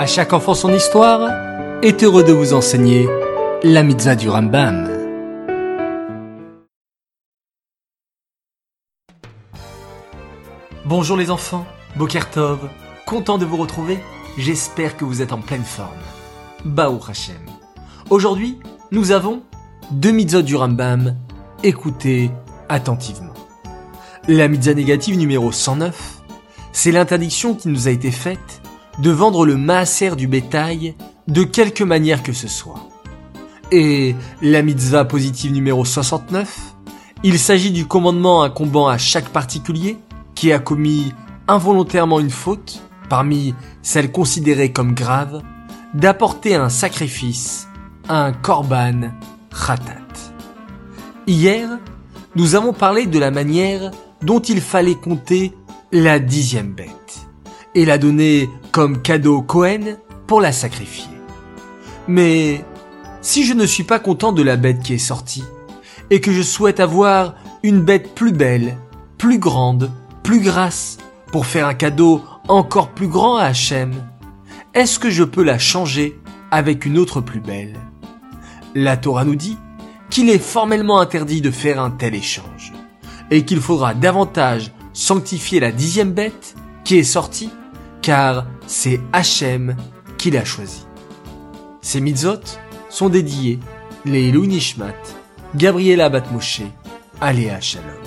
À chaque enfant son histoire est heureux de vous enseigner la mitzvah du Rambam. Bonjour les enfants, Bokertov, content de vous retrouver, j'espère que vous êtes en pleine forme. Baou Hashem. Aujourd'hui, nous avons deux mitzvahs du Rambam, écoutez attentivement. La mitzvah négative numéro 109, c'est l'interdiction qui nous a été faite de vendre le maaser du bétail de quelque manière que ce soit. Et la mitzvah positive numéro 69, il s'agit du commandement incombant à chaque particulier qui a commis involontairement une faute, parmi celles considérées comme graves, d'apporter un sacrifice, un korban khatat. Hier, nous avons parlé de la manière dont il fallait compter la dixième bête et la donner comme cadeau au Cohen pour la sacrifier. Mais si je ne suis pas content de la bête qui est sortie et que je souhaite avoir une bête plus belle, plus grande, plus grasse pour faire un cadeau encore plus grand à Hachem, est-ce que je peux la changer avec une autre plus belle? La Torah nous dit qu'il est formellement interdit de faire un tel échange et qu'il faudra davantage sanctifier la dixième bête qui est sortie car c'est Hachem qui l'a choisi. Ces mitzvot sont dédiés les Nishmat, Gabriela Batmoshe, Aléa Shalom.